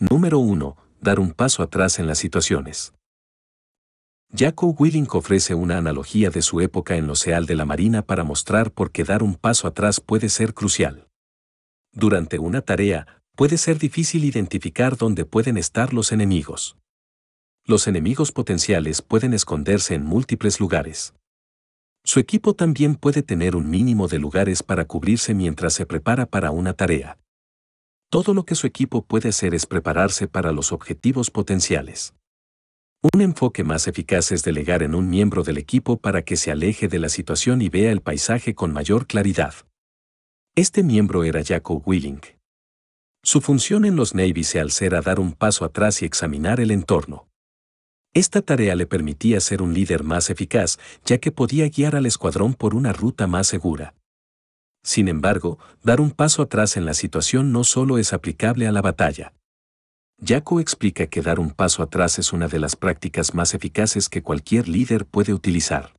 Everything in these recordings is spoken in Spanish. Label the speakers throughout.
Speaker 1: Número 1. Dar un paso atrás en las situaciones. Jaco Willink ofrece una analogía de su época en lo SEAL de la Marina para mostrar por qué dar un paso atrás puede ser crucial. Durante una tarea, puede ser difícil identificar dónde pueden estar los enemigos. Los enemigos potenciales pueden esconderse en múltiples lugares. Su equipo también puede tener un mínimo de lugares para cubrirse mientras se prepara para una tarea. Todo lo que su equipo puede hacer es prepararse para los objetivos potenciales. Un enfoque más eficaz es delegar en un miembro del equipo para que se aleje de la situación y vea el paisaje con mayor claridad. Este miembro era Jacob Willing. Su función en los Navy SEALs era dar un paso atrás y examinar el entorno. Esta tarea le permitía ser un líder más eficaz, ya que podía guiar al escuadrón por una ruta más segura. Sin embargo, dar un paso atrás en la situación no solo es aplicable a la batalla. Jaco explica que dar un paso atrás es una de las prácticas más eficaces que cualquier líder puede utilizar.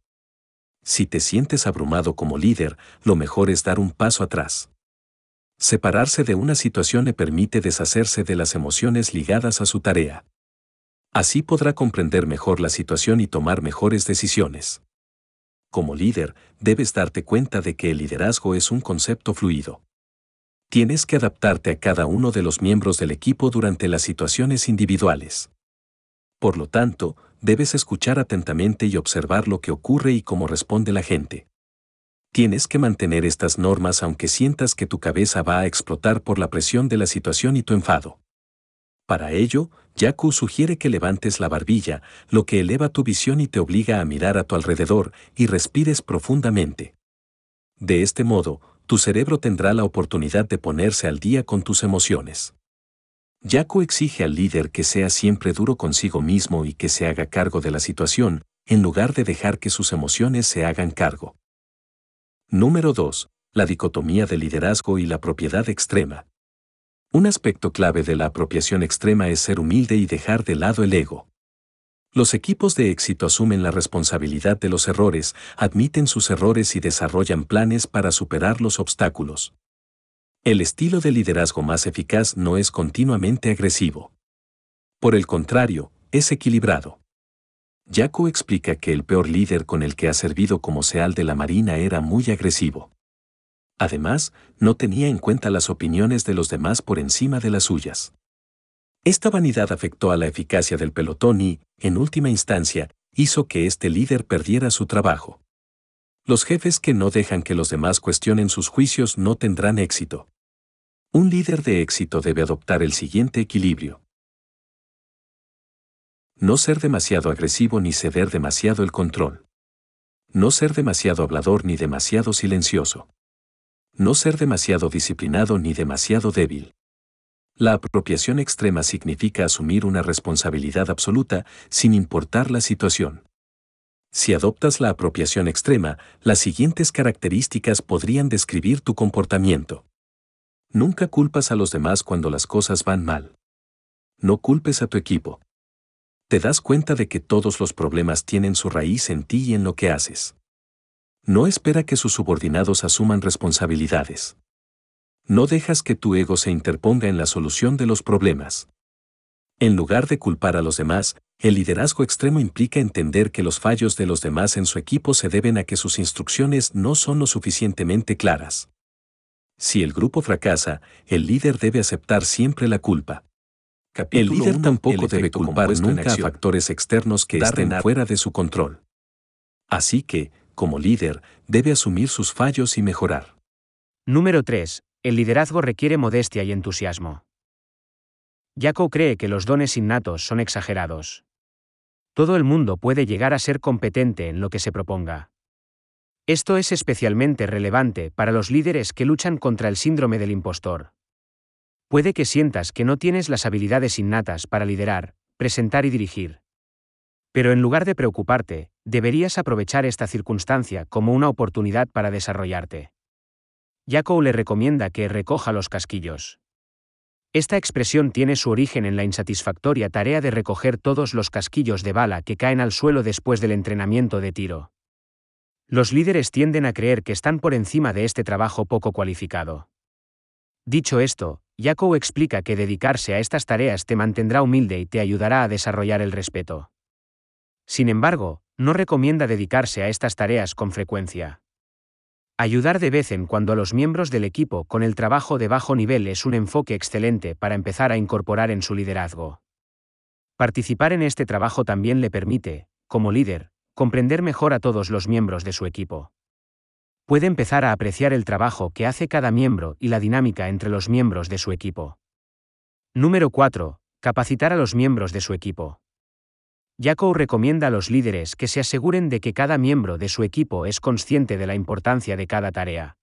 Speaker 1: Si te sientes abrumado como líder, lo mejor es dar un paso atrás. Separarse de una situación le permite deshacerse de las emociones ligadas a su tarea. Así podrá comprender mejor la situación y tomar mejores decisiones. Como líder, debes darte cuenta de que el liderazgo es un concepto fluido. Tienes que adaptarte a cada uno de los miembros del equipo durante las situaciones individuales. Por lo tanto, debes escuchar atentamente y observar lo que ocurre y cómo responde la gente. Tienes que mantener estas normas aunque sientas que tu cabeza va a explotar por la presión de la situación y tu enfado. Para ello, Yaku sugiere que levantes la barbilla, lo que eleva tu visión y te obliga a mirar a tu alrededor y respires profundamente. De este modo, tu cerebro tendrá la oportunidad de ponerse al día con tus emociones. Yaku exige al líder que sea siempre duro consigo mismo y que se haga cargo de la situación, en lugar de dejar que sus emociones se hagan cargo. Número 2. La dicotomía del liderazgo y la propiedad extrema. Un aspecto clave de la apropiación extrema es ser humilde y dejar de lado el ego. Los equipos de éxito asumen la responsabilidad de los errores, admiten sus errores y desarrollan planes para superar los obstáculos. El estilo de liderazgo más eficaz no es continuamente agresivo. Por el contrario, es equilibrado. Jaco explica que el peor líder con el que ha servido como seal de la Marina era muy agresivo. Además, no tenía en cuenta las opiniones de los demás por encima de las suyas. Esta vanidad afectó a la eficacia del pelotón y, en última instancia, hizo que este líder perdiera su trabajo. Los jefes que no dejan que los demás cuestionen sus juicios no tendrán éxito. Un líder de éxito debe adoptar el siguiente equilibrio. No ser demasiado agresivo ni ceder demasiado el control. No ser demasiado hablador ni demasiado silencioso. No ser demasiado disciplinado ni demasiado débil. La apropiación extrema significa asumir una responsabilidad absoluta sin importar la situación. Si adoptas la apropiación extrema, las siguientes características podrían describir tu comportamiento. Nunca culpas a los demás cuando las cosas van mal. No culpes a tu equipo. Te das cuenta de que todos los problemas tienen su raíz en ti y en lo que haces. No espera que sus subordinados asuman responsabilidades. No dejas que tu ego se interponga en la solución de los problemas. En lugar de culpar a los demás, el liderazgo extremo implica entender que los fallos de los demás en su equipo se deben a que sus instrucciones no son lo suficientemente claras. Si el grupo fracasa, el líder debe aceptar siempre la culpa. el líder tampoco debe culpar nunca a factores externos que estén fuera de su control. Así que, como líder, debe asumir sus fallos y mejorar.
Speaker 2: Número 3. El liderazgo requiere modestia y entusiasmo. Jaco cree que los dones innatos son exagerados. Todo el mundo puede llegar a ser competente en lo que se proponga. Esto es especialmente relevante para los líderes que luchan contra el síndrome del impostor. Puede que sientas que no tienes las habilidades innatas para liderar, presentar y dirigir. Pero en lugar de preocuparte, deberías aprovechar esta circunstancia como una oportunidad para desarrollarte. Jaco le recomienda que recoja los casquillos. Esta expresión tiene su origen en la insatisfactoria tarea de recoger todos los casquillos de bala que caen al suelo después del entrenamiento de tiro. Los líderes tienden a creer que están por encima de este trabajo poco cualificado. Dicho esto, Jacob explica que dedicarse a estas tareas te mantendrá humilde y te ayudará a desarrollar el respeto. Sin embargo, no recomienda dedicarse a estas tareas con frecuencia. Ayudar de vez en cuando a los miembros del equipo con el trabajo de bajo nivel es un enfoque excelente para empezar a incorporar en su liderazgo. Participar en este trabajo también le permite, como líder, comprender mejor a todos los miembros de su equipo. Puede empezar a apreciar el trabajo que hace cada miembro y la dinámica entre los miembros de su equipo. Número 4. Capacitar a los miembros de su equipo. Jacob recomienda a los líderes que se aseguren de que cada miembro de su equipo es consciente de la importancia de cada tarea.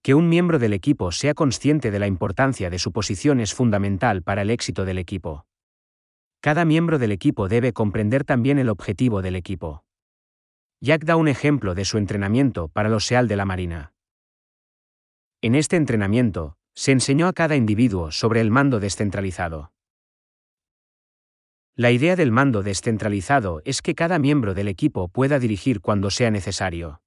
Speaker 2: Que un miembro del equipo sea consciente de la importancia de su posición es fundamental para el éxito del equipo. Cada miembro del equipo debe comprender también el objetivo del equipo. Jack da un ejemplo de su entrenamiento para los SEAL de la Marina. En este entrenamiento, se enseñó a cada individuo sobre el mando descentralizado. La idea del mando descentralizado es que cada miembro del equipo pueda dirigir cuando sea necesario.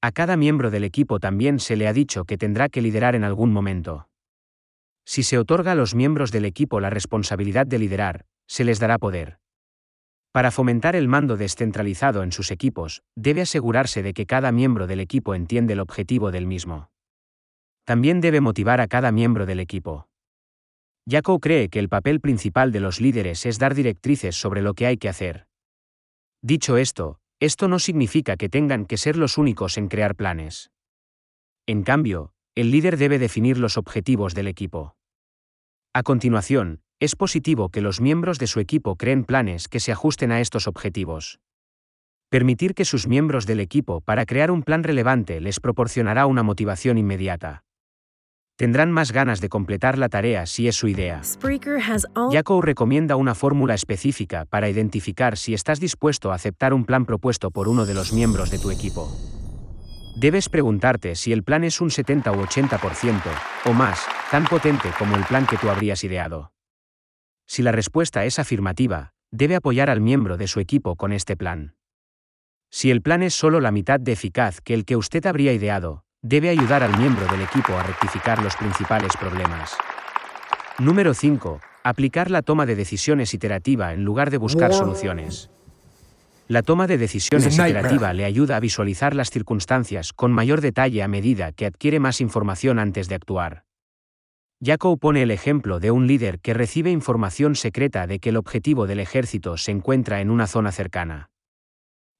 Speaker 2: A cada miembro del equipo también se le ha dicho que tendrá que liderar en algún momento. Si se otorga a los miembros del equipo la responsabilidad de liderar, se les dará poder. Para fomentar el mando descentralizado en sus equipos, debe asegurarse de que cada miembro del equipo entiende el objetivo del mismo. También debe motivar a cada miembro del equipo. Jacob cree que el papel principal de los líderes es dar directrices sobre lo que hay que hacer. Dicho esto, esto no significa que tengan que ser los únicos en crear planes. En cambio, el líder debe definir los objetivos del equipo. A continuación, es positivo que los miembros de su equipo creen planes que se ajusten a estos objetivos. Permitir que sus miembros del equipo para crear un plan relevante les proporcionará una motivación inmediata tendrán más ganas de completar la tarea si es su idea. Jacob recomienda una fórmula específica para identificar si estás dispuesto a aceptar un plan propuesto por uno de los miembros de tu equipo. Debes preguntarte si el plan es un 70 u 80%, o más, tan potente como el plan que tú habrías ideado. Si la respuesta es afirmativa, debe apoyar al miembro de su equipo con este plan. Si el plan es solo la mitad de eficaz que el que usted habría ideado, debe ayudar al miembro del equipo a rectificar los principales problemas. Número 5. Aplicar la toma de decisiones iterativa en lugar de buscar soluciones. La toma de decisiones iterativa le ayuda a visualizar las circunstancias con mayor detalle a medida que adquiere más información antes de actuar. Jacob pone el ejemplo de un líder que recibe información secreta de que el objetivo del ejército se encuentra en una zona cercana.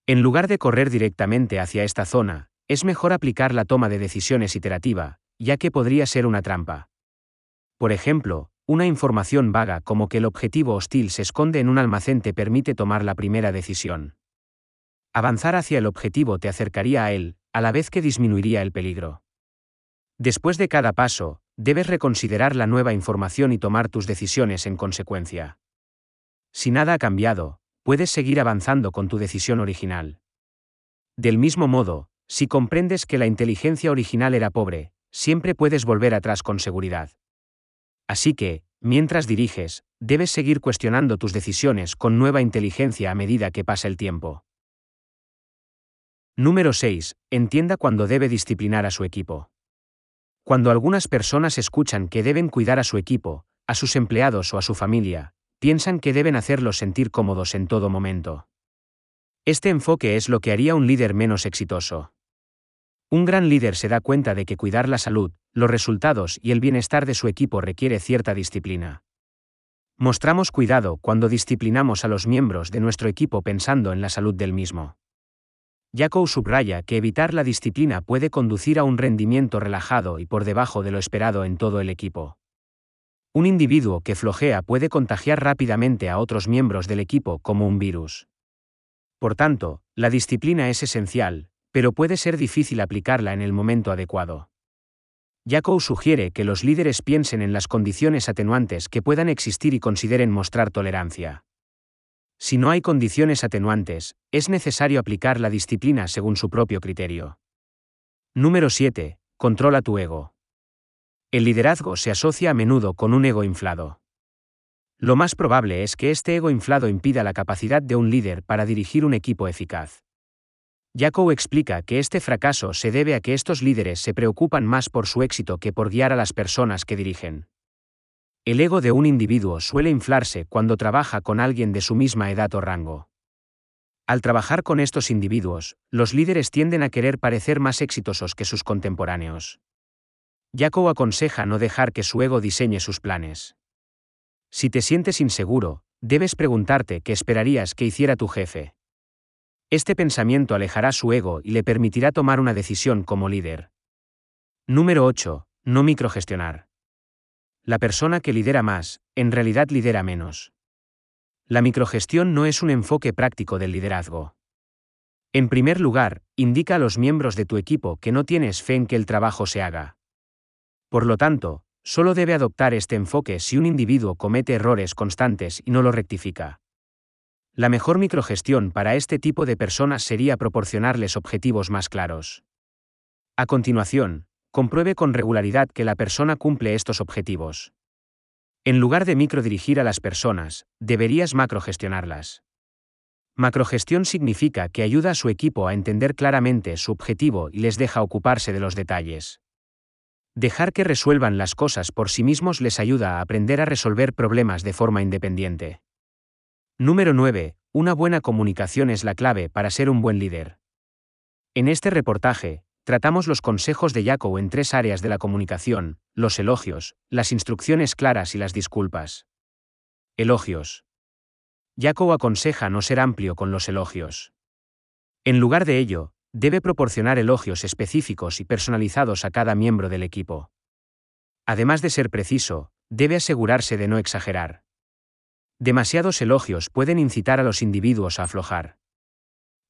Speaker 2: En lugar de correr directamente hacia esta zona, es mejor aplicar la toma de decisiones iterativa, ya que podría ser una trampa. Por ejemplo, una información vaga como que el objetivo hostil se esconde en un almacén te permite tomar la primera decisión. Avanzar hacia el objetivo te acercaría a él, a la vez que disminuiría el peligro. Después de cada paso, debes reconsiderar la nueva información y tomar tus decisiones en consecuencia. Si nada ha cambiado, puedes seguir avanzando con tu decisión original. Del mismo modo, si comprendes que la inteligencia original era pobre, siempre puedes volver atrás con seguridad. Así que, mientras diriges, debes seguir cuestionando tus decisiones con nueva inteligencia a medida que pasa el tiempo. Número 6. Entienda cuando debe disciplinar a su equipo. Cuando algunas personas escuchan que deben cuidar a su equipo, a sus empleados o a su familia, piensan que deben hacerlos sentir cómodos en todo momento. Este enfoque es lo que haría un líder menos exitoso. Un gran líder se da cuenta de que cuidar la salud, los resultados y el bienestar de su equipo requiere cierta disciplina. Mostramos cuidado cuando disciplinamos a los miembros de nuestro equipo pensando en la salud del mismo. Jacob subraya que evitar la disciplina puede conducir a un rendimiento relajado y por debajo de lo esperado en todo el equipo. Un individuo que flojea puede contagiar rápidamente a otros miembros del equipo como un virus. Por tanto, la disciplina es esencial, pero puede ser difícil aplicarla en el momento adecuado. Jacob sugiere que los líderes piensen en las condiciones atenuantes que puedan existir y consideren mostrar tolerancia. Si no hay condiciones atenuantes, es necesario aplicar la disciplina según su propio criterio. Número 7. Controla tu ego. El liderazgo se asocia a menudo con un ego inflado. Lo más probable es que este ego inflado impida la capacidad de un líder para dirigir un equipo eficaz. Jaco explica que este fracaso se debe a que estos líderes se preocupan más por su éxito que por guiar a las personas que dirigen. El ego de un individuo suele inflarse cuando trabaja con alguien de su misma edad o rango. Al trabajar con estos individuos, los líderes tienden a querer parecer más exitosos que sus contemporáneos. Jaco aconseja no dejar que su ego diseñe sus planes. Si te sientes inseguro, debes preguntarte qué esperarías que hiciera tu jefe. Este pensamiento alejará su ego y le permitirá tomar una decisión como líder. Número 8. No microgestionar. La persona que lidera más, en realidad lidera menos. La microgestión no es un enfoque práctico del liderazgo. En primer lugar, indica a los miembros de tu equipo que no tienes fe en que el trabajo se haga. Por lo tanto, solo debe adoptar este enfoque si un individuo comete errores constantes y no lo rectifica. La mejor microgestión para este tipo de personas sería proporcionarles objetivos más claros. A continuación, compruebe con regularidad que la persona cumple estos objetivos. En lugar de microdirigir a las personas, deberías macrogestionarlas. Macrogestión significa que ayuda a su equipo a entender claramente su objetivo y les deja ocuparse de los detalles. Dejar que resuelvan las cosas por sí mismos les ayuda a aprender a resolver problemas de forma independiente. Número 9. Una buena comunicación es la clave para ser un buen líder. En este reportaje, tratamos los consejos de Jaco en tres áreas de la comunicación, los elogios, las instrucciones claras y las disculpas. Elogios. Jaco aconseja no ser amplio con los elogios. En lugar de ello, debe proporcionar elogios específicos y personalizados a cada miembro del equipo. Además de ser preciso, debe asegurarse de no exagerar. Demasiados elogios pueden incitar a los individuos a aflojar.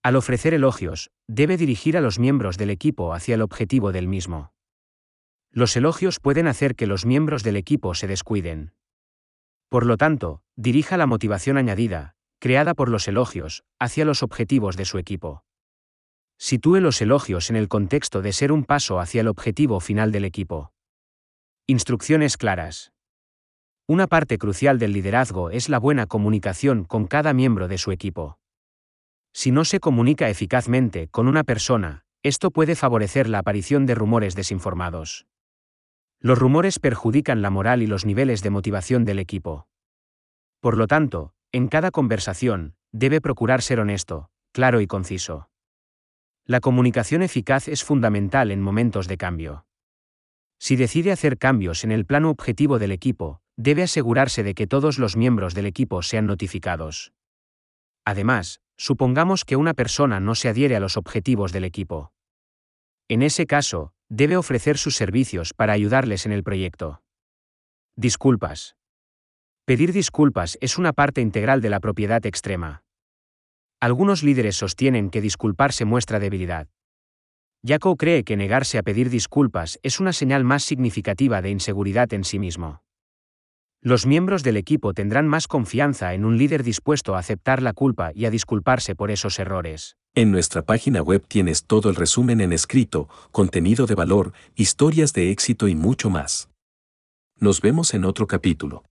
Speaker 2: Al ofrecer elogios, debe dirigir a los miembros del equipo hacia el objetivo del mismo. Los elogios pueden hacer que los miembros del equipo se descuiden. Por lo tanto, dirija la motivación añadida, creada por los elogios, hacia los objetivos de su equipo. Sitúe los elogios en el contexto de ser un paso hacia el objetivo final del equipo. Instrucciones claras. Una parte crucial del liderazgo es la buena comunicación con cada miembro de su equipo. Si no se comunica eficazmente con una persona, esto puede favorecer la aparición de rumores desinformados. Los rumores perjudican la moral y los niveles de motivación del equipo. Por lo tanto, en cada conversación, debe procurar ser honesto, claro y conciso. La comunicación eficaz es fundamental en momentos de cambio. Si decide hacer cambios en el plano objetivo del equipo, debe asegurarse de que todos los miembros del equipo sean notificados. Además, supongamos que una persona no se adhiere a los objetivos del equipo. En ese caso, debe ofrecer sus servicios para ayudarles en el proyecto. Disculpas. Pedir disculpas es una parte integral de la propiedad extrema. Algunos líderes sostienen que disculparse muestra debilidad. Jaco cree que negarse a pedir disculpas es una señal más significativa de inseguridad en sí mismo. Los miembros del equipo tendrán más confianza en un líder dispuesto a aceptar la culpa y a disculparse por esos errores.
Speaker 1: En nuestra página web tienes todo el resumen en escrito, contenido de valor, historias de éxito y mucho más. Nos vemos en otro capítulo.